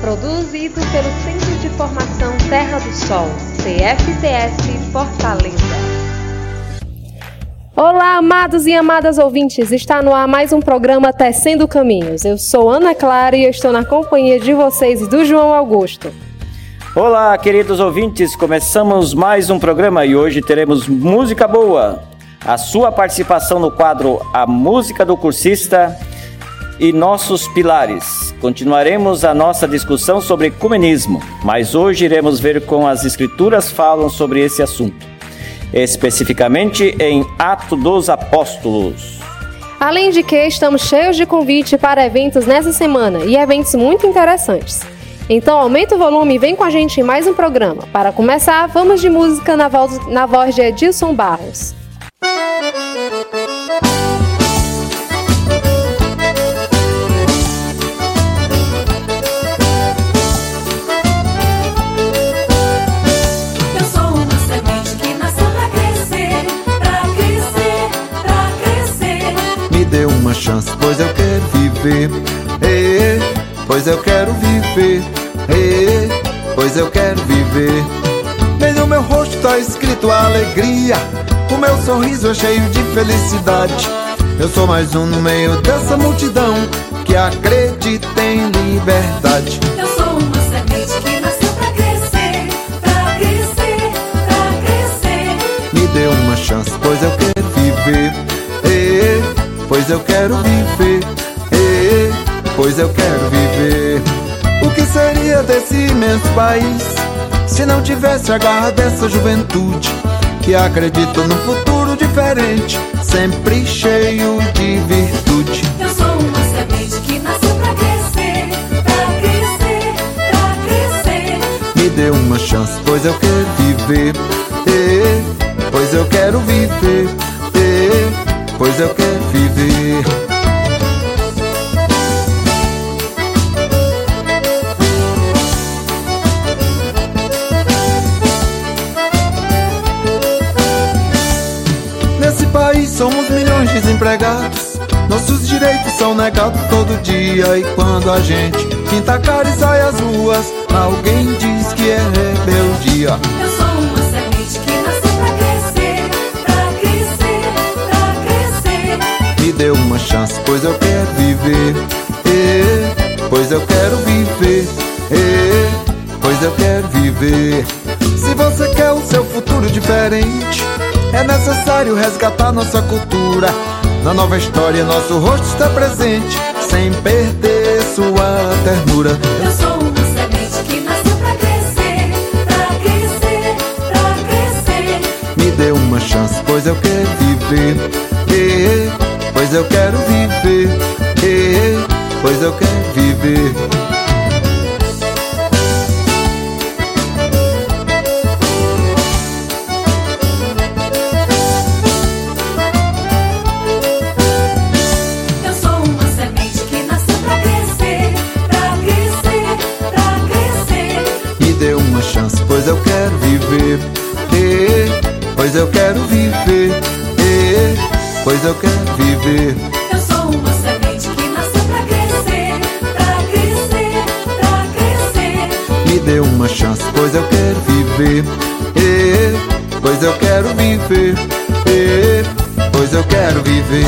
Produzido pelo Centro de Formação Terra do Sol, CFTS Fortaleza. Olá, amados e amadas ouvintes! Está no ar mais um programa Tecendo Caminhos. Eu sou Ana Clara e eu estou na companhia de vocês e do João Augusto. Olá, queridos ouvintes! Começamos mais um programa e hoje teremos música boa a sua participação no quadro A Música do Cursista e Nossos Pilares. Continuaremos a nossa discussão sobre ecumenismo, mas hoje iremos ver como as Escrituras falam sobre esse assunto, especificamente em Atos dos Apóstolos. Além de que estamos cheios de convite para eventos nessa semana e eventos muito interessantes. Então aumenta o volume e vem com a gente em mais um programa. Para começar, vamos de música na voz, na voz de Edilson Barros. Pois eu quero viver. Ei, pois eu quero viver. Ei, pois eu quero viver. Bem no meu rosto tá escrito alegria. O meu sorriso é cheio de felicidade. Eu sou mais um no meio dessa multidão que acredita em liberdade. Eu sou uma semente que nasceu pra crescer, pra crescer, pra crescer. Me dê uma chance, pois eu quero viver pois eu quero viver. Eh, pois eu quero viver. O que seria desse imenso país se não tivesse a garra dessa juventude que acredita num futuro diferente, sempre cheio de virtude? Eu sou uma semente que nasceu pra crescer, pra crescer, pra crescer. Me dê uma chance, pois eu quero viver. Eh, pois eu quero viver. Eh, pois eu quero viver. Nesse país somos milhões de desempregados. Nossos direitos são negados todo dia. E quando a gente pinta a cara e sai às ruas, alguém diz que é rebeldia. Pois eu quero viver. Eh, pois eu quero viver. Eh, pois eu quero viver. Se você quer o seu futuro diferente, é necessário resgatar nossa cultura. Na nova história, nosso rosto está presente, sem perder sua ternura. Eu sou uma semente que nasceu pra crescer, pra crescer, pra crescer. Me dê uma chance, pois eu quero viver. Eh, pois eu quero viver. Eh, pois eu quero viver. Pois eu quero viver. Eu sou uma semente que nasceu pra crescer, pra crescer, pra crescer. Me dê uma chance, pois eu quero viver. Eh, pois eu quero viver. Eh, pois eu quero viver.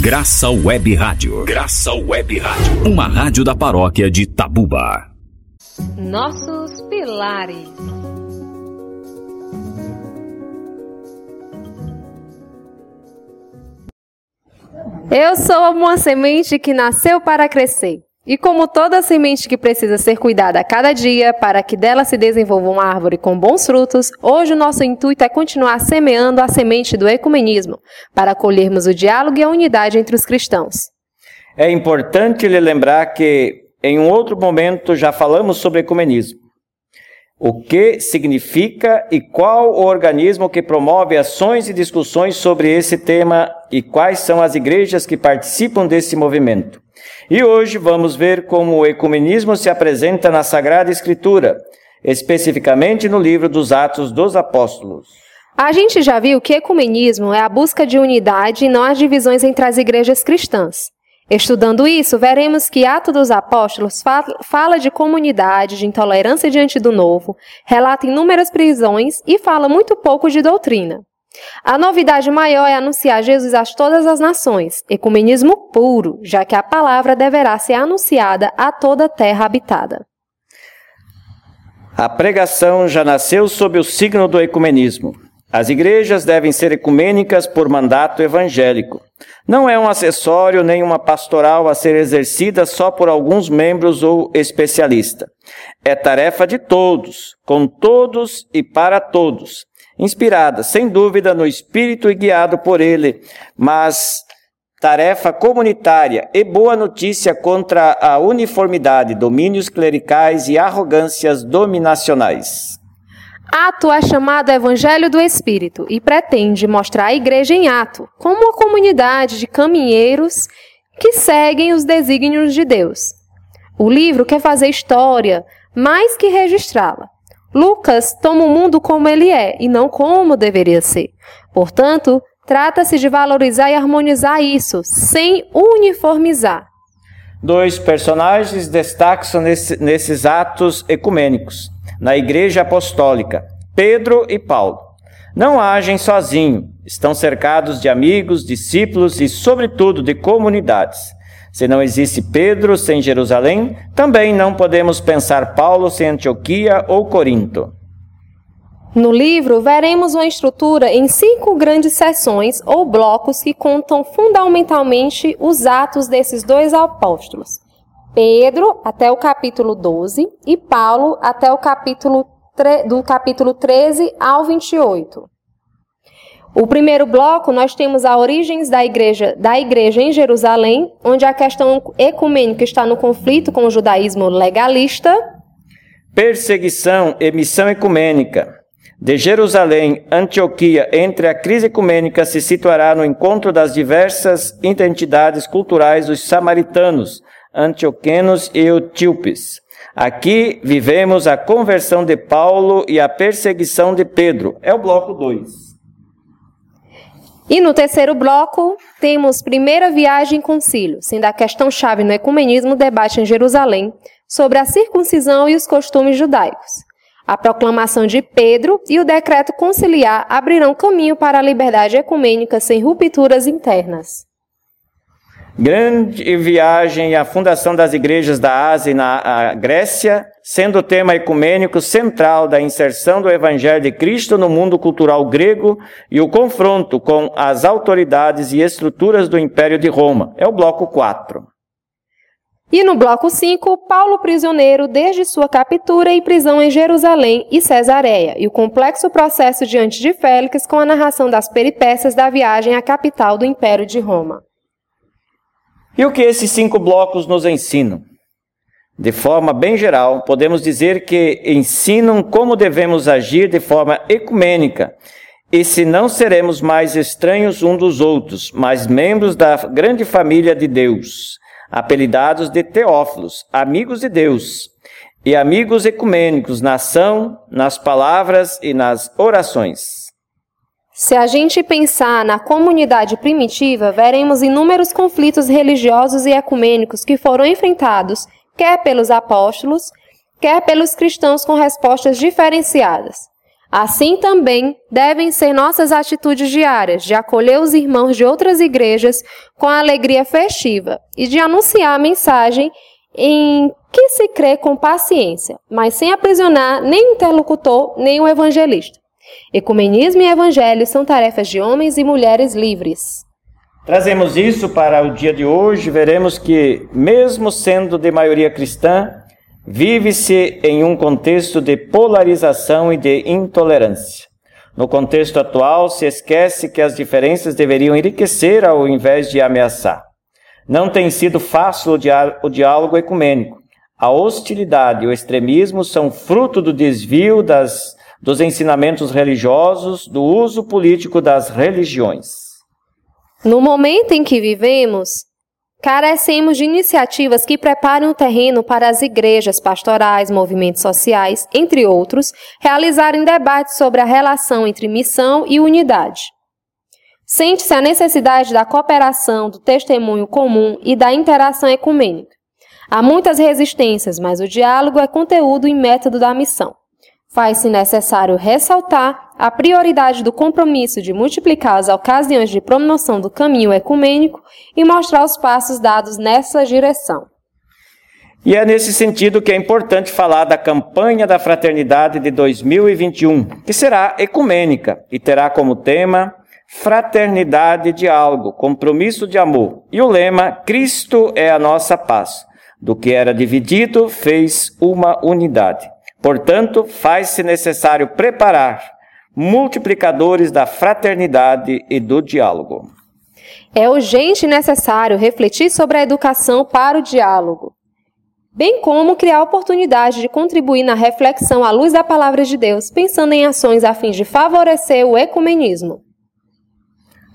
Graça Web Rádio. Graça Web Rádio. Uma rádio da paróquia de Tabuba. Nossos pilares. Eu sou uma semente que nasceu para crescer. E como toda semente que precisa ser cuidada a cada dia para que dela se desenvolva uma árvore com bons frutos, hoje o nosso intuito é continuar semeando a semente do ecumenismo, para colhermos o diálogo e a unidade entre os cristãos. É importante lhe lembrar que em um outro momento já falamos sobre ecumenismo. O que significa e qual o organismo que promove ações e discussões sobre esse tema e quais são as igrejas que participam desse movimento. E hoje vamos ver como o ecumenismo se apresenta na Sagrada Escritura, especificamente no livro dos Atos dos Apóstolos. A gente já viu que ecumenismo é a busca de unidade e não as divisões entre as igrejas cristãs. Estudando isso, veremos que Atos dos Apóstolos fala de comunidade, de intolerância diante do novo, relata inúmeras prisões e fala muito pouco de doutrina. A novidade maior é anunciar Jesus a todas as nações, ecumenismo puro, já que a palavra deverá ser anunciada a toda a terra habitada. A pregação já nasceu sob o signo do ecumenismo. As igrejas devem ser ecumênicas por mandato evangélico. Não é um acessório nem uma pastoral a ser exercida só por alguns membros ou especialista. É tarefa de todos, com todos e para todos, inspirada, sem dúvida, no Espírito e guiado por ele, mas tarefa comunitária e boa notícia contra a uniformidade, domínios clericais e arrogâncias dominacionais. Ato é chamado Evangelho do Espírito e pretende mostrar a igreja em ato, como uma comunidade de caminheiros que seguem os desígnios de Deus. O livro quer fazer história mais que registrá-la. Lucas toma o mundo como ele é e não como deveria ser. Portanto, Trata-se de valorizar e harmonizar isso, sem uniformizar. Dois personagens destacam nesse, nesses atos ecumênicos, na Igreja Apostólica: Pedro e Paulo. Não agem sozinhos, estão cercados de amigos, discípulos e, sobretudo, de comunidades. Se não existe Pedro sem Jerusalém, também não podemos pensar Paulo sem Antioquia ou Corinto. No livro, veremos uma estrutura em cinco grandes seções ou blocos que contam fundamentalmente os atos desses dois apóstolos. Pedro até o capítulo 12 e Paulo até o capítulo do capítulo 13 ao 28. O primeiro bloco nós temos a origens da igreja, da igreja em Jerusalém, onde a questão ecumênica está no conflito com o judaísmo legalista. Perseguição e missão ecumênica. De Jerusalém, Antioquia, entre a crise ecumênica, se situará no encontro das diversas identidades culturais dos samaritanos, antioquenos e etíopes. Aqui vivemos a conversão de Paulo e a perseguição de Pedro. É o bloco 2. E no terceiro bloco, temos primeira viagem em concílio, sendo a questão-chave no ecumenismo debate em Jerusalém sobre a circuncisão e os costumes judaicos. A proclamação de Pedro e o decreto conciliar abrirão caminho para a liberdade ecumênica sem rupturas internas. Grande viagem a fundação das igrejas da Ásia e na Grécia, sendo o tema ecumênico central da inserção do Evangelho de Cristo no mundo cultural grego e o confronto com as autoridades e estruturas do Império de Roma. É o bloco 4. E no bloco 5, Paulo prisioneiro desde sua captura e prisão em Jerusalém e Cesareia, e o complexo processo diante de Félix com a narração das peripécias da viagem à capital do Império de Roma. E o que esses cinco blocos nos ensinam? De forma bem geral, podemos dizer que ensinam como devemos agir de forma ecumênica, e se não seremos mais estranhos uns dos outros, mas membros da grande família de Deus apelidados de Teófilos, amigos de Deus, e amigos ecumênicos na ação, nas palavras e nas orações. Se a gente pensar na comunidade primitiva, veremos inúmeros conflitos religiosos e ecumênicos que foram enfrentados, quer pelos apóstolos, quer pelos cristãos com respostas diferenciadas. Assim também devem ser nossas atitudes diárias de acolher os irmãos de outras igrejas com alegria festiva e de anunciar a mensagem em que se crê com paciência, mas sem aprisionar nem o interlocutor nem o evangelista. Ecumenismo e evangelho são tarefas de homens e mulheres livres. Trazemos isso para o dia de hoje, veremos que, mesmo sendo de maioria cristã, Vive-se em um contexto de polarização e de intolerância. No contexto atual, se esquece que as diferenças deveriam enriquecer ao invés de ameaçar. Não tem sido fácil o, diá o diálogo ecumênico. A hostilidade e o extremismo são fruto do desvio das, dos ensinamentos religiosos, do uso político das religiões. No momento em que vivemos, carecemos de iniciativas que preparem o terreno para as igrejas, pastorais, movimentos sociais, entre outros, realizarem debates sobre a relação entre missão e unidade. Sente-se a necessidade da cooperação, do testemunho comum e da interação ecumênica. Há muitas resistências, mas o diálogo é conteúdo e método da missão. Faz-se necessário ressaltar a prioridade do compromisso de multiplicar as ocasiões de promoção do caminho ecumênico e mostrar os passos dados nessa direção. E é nesse sentido que é importante falar da campanha da fraternidade de 2021, que será ecumênica e terá como tema Fraternidade e Diálogo, Compromisso de Amor. E o lema Cristo é a nossa paz. Do que era dividido, fez uma unidade. Portanto, faz-se necessário preparar multiplicadores da fraternidade e do diálogo. É urgente e necessário refletir sobre a educação para o diálogo, bem como criar oportunidade de contribuir na reflexão à luz da palavra de Deus, pensando em ações a fim de favorecer o ecumenismo.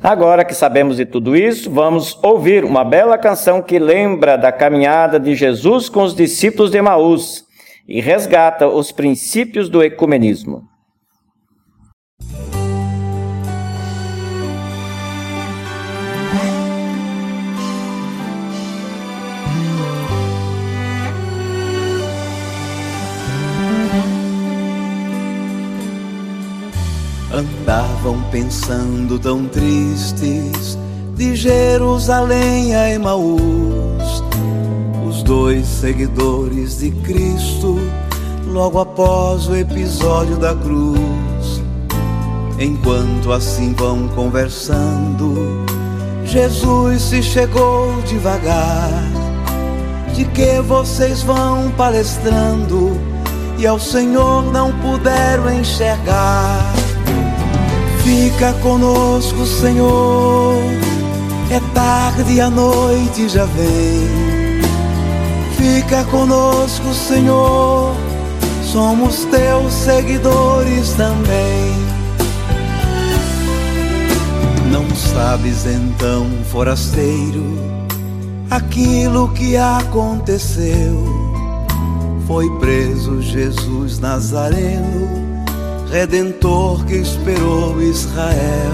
Agora que sabemos de tudo isso, vamos ouvir uma bela canção que lembra da caminhada de Jesus com os discípulos de Emaús e resgata os princípios do ecumenismo. Andavam pensando tão tristes de Jerusalém a Emaús, dois seguidores de Cristo, logo após o episódio da cruz. Enquanto assim vão conversando, Jesus se chegou devagar. De que vocês vão palestrando e ao Senhor não puderam enxergar? Fica conosco, Senhor. É tarde e a noite já vem. Fica conosco, Senhor. Somos teus seguidores também. Não sabes então, forasteiro, aquilo que aconteceu. Foi preso Jesus Nazareno Redentor que esperou Israel.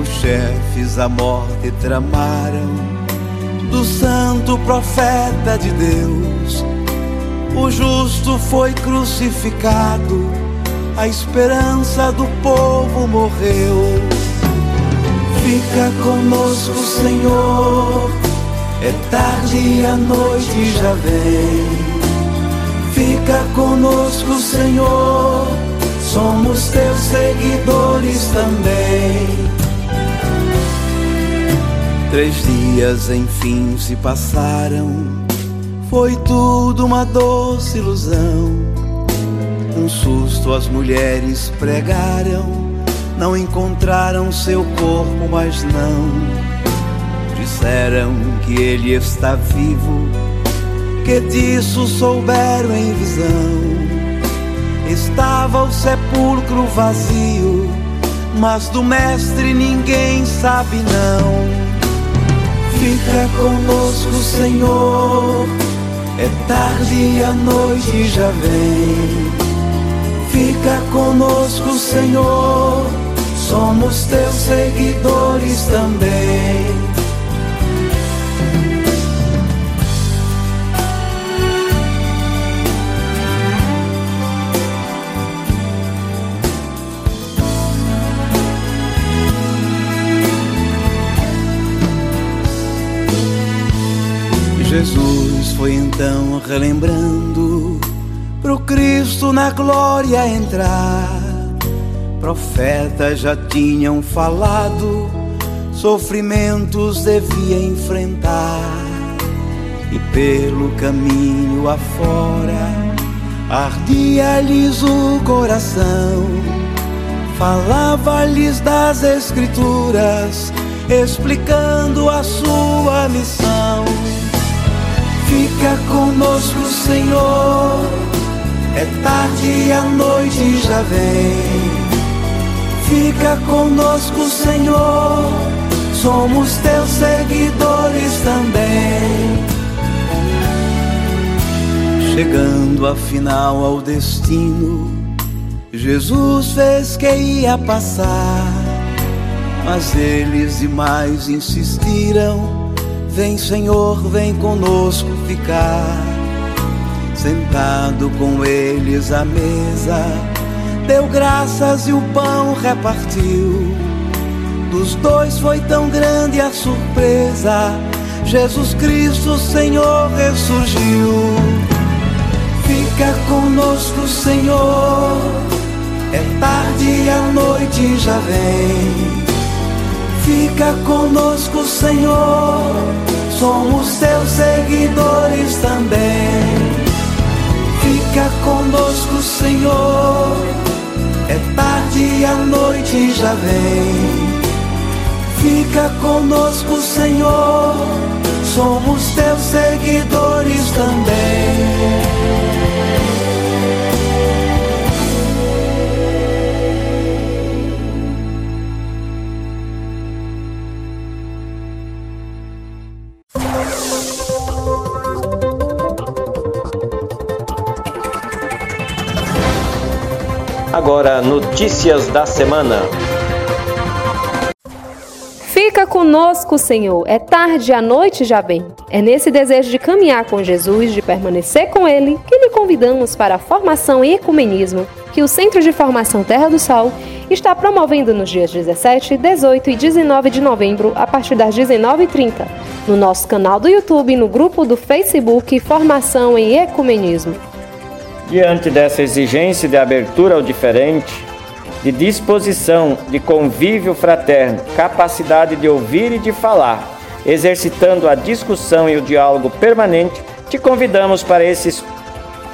Os chefes a morte tramaram do santo profeta de Deus. O justo foi crucificado, a esperança do povo morreu. Fica conosco, Senhor, é tarde e a noite já vem. Fica conosco, Senhor somos teus seguidores também. Três dias enfim se passaram, foi tudo uma doce ilusão. Um susto as mulheres pregaram, não encontraram seu corpo, mas não. Disseram que ele está vivo, que disso souberam em visão Estava o sepulcro vazio, mas do Mestre ninguém sabe não. Fica conosco, Senhor, é tarde e a noite já vem. Fica conosco, Senhor, somos teus seguidores também. Jesus foi então relembrando pro Cristo na glória entrar. Profetas já tinham falado, sofrimentos devia enfrentar. E pelo caminho afora, ardia-lhes o coração. Falava-lhes das Escrituras explicando a sua missão. Fica conosco, Senhor. É tarde e a noite já vem. Fica conosco, Senhor. Somos teus seguidores também. Chegando afinal ao destino, Jesus fez que ia passar. Mas eles demais insistiram: Vem, Senhor, vem conosco ficar. Sentado com eles à mesa, deu graças e o pão repartiu. Dos dois foi tão grande a surpresa. Jesus Cristo, Senhor, ressurgiu. Fica conosco, Senhor. É tarde e a noite já vem. Fica conosco, Senhor. Somos teus seguidores também. Fica conosco, Senhor. É tarde e a noite já vem. Fica conosco, Senhor. Somos teus seguidores também. Agora, notícias da semana. Fica conosco, Senhor. É tarde e a noite já vem. É nesse desejo de caminhar com Jesus, de permanecer com Ele, que lhe convidamos para a formação em ecumenismo que o Centro de Formação Terra do Sol está promovendo nos dias 17, 18 e 19 de novembro, a partir das 19h30, no nosso canal do YouTube e no grupo do Facebook Formação em Ecumenismo. Diante dessa exigência de abertura ao diferente, de disposição, de convívio fraterno, capacidade de ouvir e de falar, exercitando a discussão e o diálogo permanente, te convidamos para esses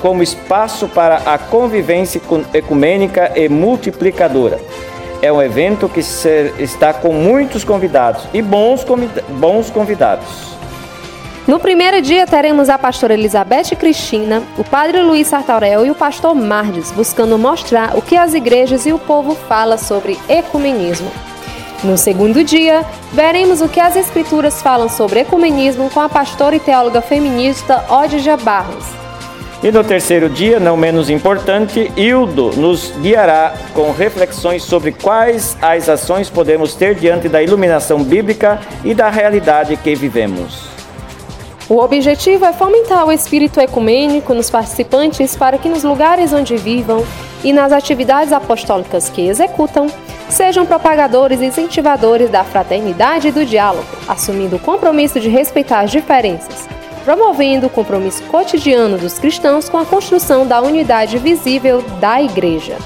como espaço para a convivência ecumênica e multiplicadora. É um evento que está com muitos convidados e bons, bons convidados. No primeiro dia teremos a pastora Elizabeth Cristina, o padre Luiz Sartaurel e o pastor Mardes, buscando mostrar o que as igrejas e o povo fala sobre ecumenismo. No segundo dia, veremos o que as escrituras falam sobre ecumenismo com a pastora e teóloga feminista Odja Barros. E no terceiro dia, não menos importante, Hildo nos guiará com reflexões sobre quais as ações podemos ter diante da iluminação bíblica e da realidade que vivemos. O objetivo é fomentar o espírito ecumênico nos participantes para que nos lugares onde vivam e nas atividades apostólicas que executam, sejam propagadores e incentivadores da fraternidade e do diálogo, assumindo o compromisso de respeitar as diferenças promovendo o compromisso cotidiano dos cristãos com a construção da unidade visível da Igreja.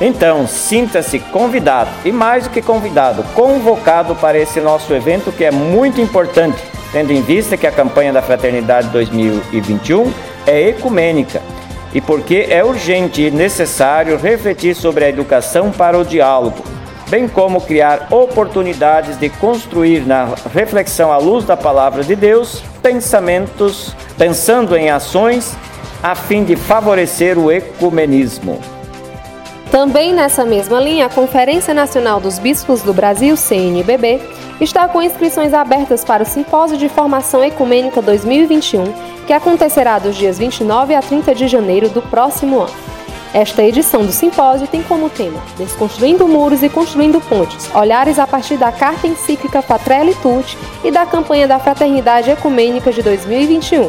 Então, sinta-se convidado e mais do que convidado, convocado para esse nosso evento que é muito importante, tendo em vista que a campanha da Fraternidade 2021 é ecumênica e porque é urgente e necessário refletir sobre a educação para o diálogo, bem como criar oportunidades de construir na reflexão à luz da palavra de Deus pensamentos, pensando em ações a fim de favorecer o ecumenismo. Também nessa mesma linha, a Conferência Nacional dos Bispos do Brasil, CNBB, está com inscrições abertas para o Simpósio de Formação Ecumênica 2021, que acontecerá dos dias 29 a 30 de janeiro do próximo ano. Esta edição do simpósio tem como tema Desconstruindo muros e construindo pontes, olhares a partir da carta encíclica Patrelli Tutti e da campanha da Fraternidade Ecumênica de 2021.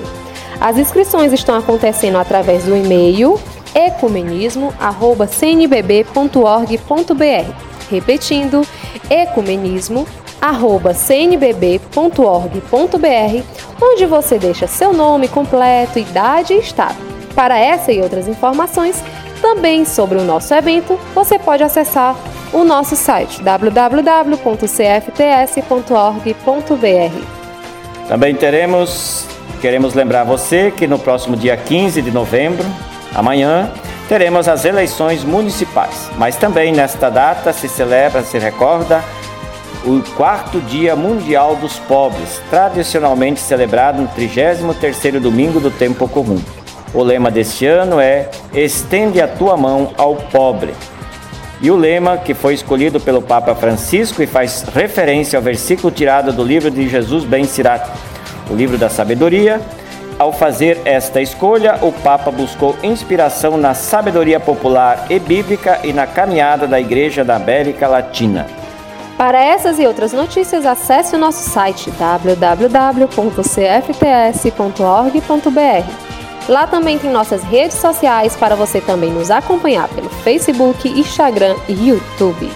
As inscrições estão acontecendo através do e-mail ecumenismo@cnbb.org.br. Repetindo, ecumenismo@cnbb.org.br, onde você deixa seu nome completo, idade e estado. Para essa e outras informações, também sobre o nosso evento, você pode acessar o nosso site www.cfts.org.br. Também teremos, queremos lembrar você que no próximo dia 15 de novembro, amanhã, teremos as eleições municipais. Mas também nesta data se celebra, se recorda o quarto Dia Mundial dos Pobres, tradicionalmente celebrado no 33º domingo do tempo comum. O lema deste ano é Estende a tua mão ao pobre. E o lema, que foi escolhido pelo Papa Francisco e faz referência ao versículo tirado do livro de Jesus Ben Sirat, o livro da sabedoria, ao fazer esta escolha, o Papa buscou inspiração na sabedoria popular e bíblica e na caminhada da Igreja da América Latina. Para essas e outras notícias, acesse o nosso site www.cfts.org.br. Lá também tem nossas redes sociais para você também nos acompanhar pelo Facebook, Instagram e YouTube.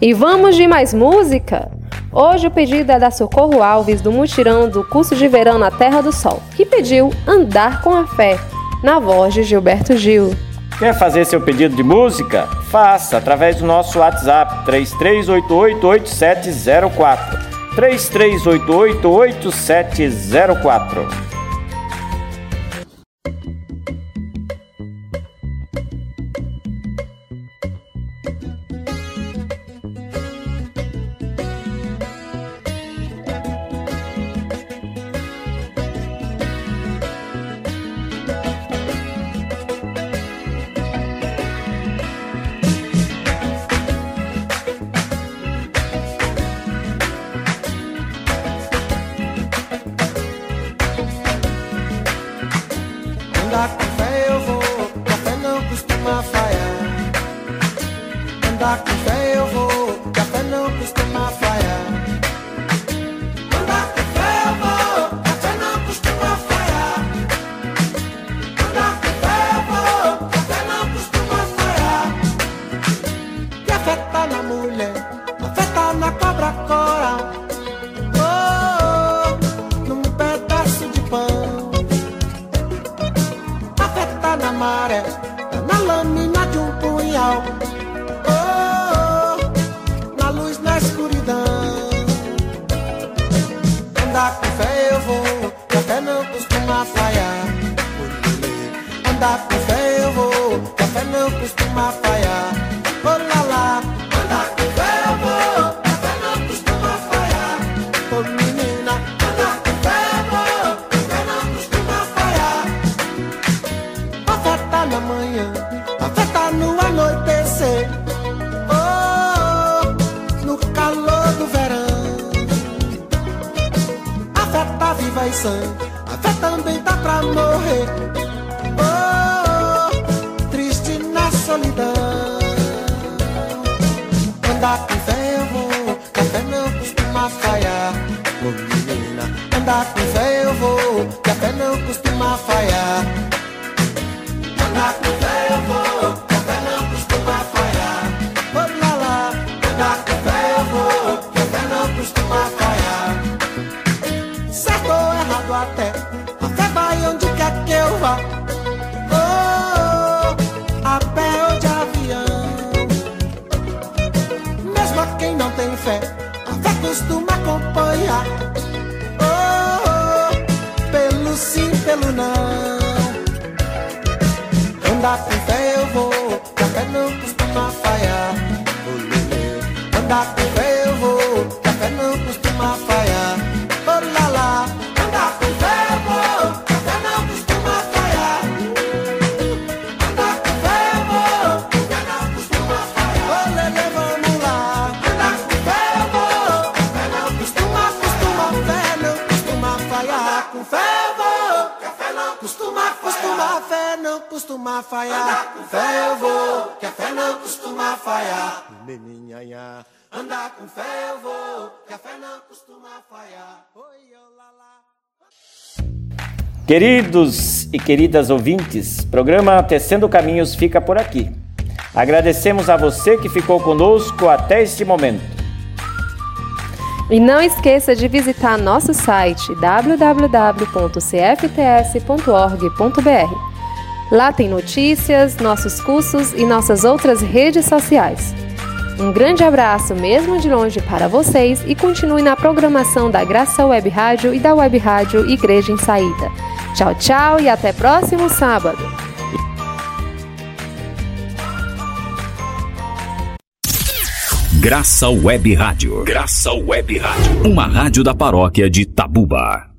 E vamos de mais música? Hoje o pedido é da Socorro Alves do mutirão do curso de verão na Terra do Sol, que pediu Andar com a Fé, na voz de Gilberto Gil. Quer fazer seu pedido de música? Faça através do nosso WhatsApp 33888704. 33888704. Tá tem fé, a fé costuma acompanhar. Queridos e queridas ouvintes, programa Tecendo Caminhos fica por aqui. Agradecemos a você que ficou conosco até este momento. E não esqueça de visitar nosso site www.cfts.org.br. Lá tem notícias, nossos cursos e nossas outras redes sociais. Um grande abraço, mesmo de longe, para vocês e continue na programação da Graça Web Rádio e da Web Rádio Igreja em Saída. Tchau, tchau e até próximo sábado. Graça Web Rádio. Graça Web Rádio. Uma rádio da paróquia de Tabuba.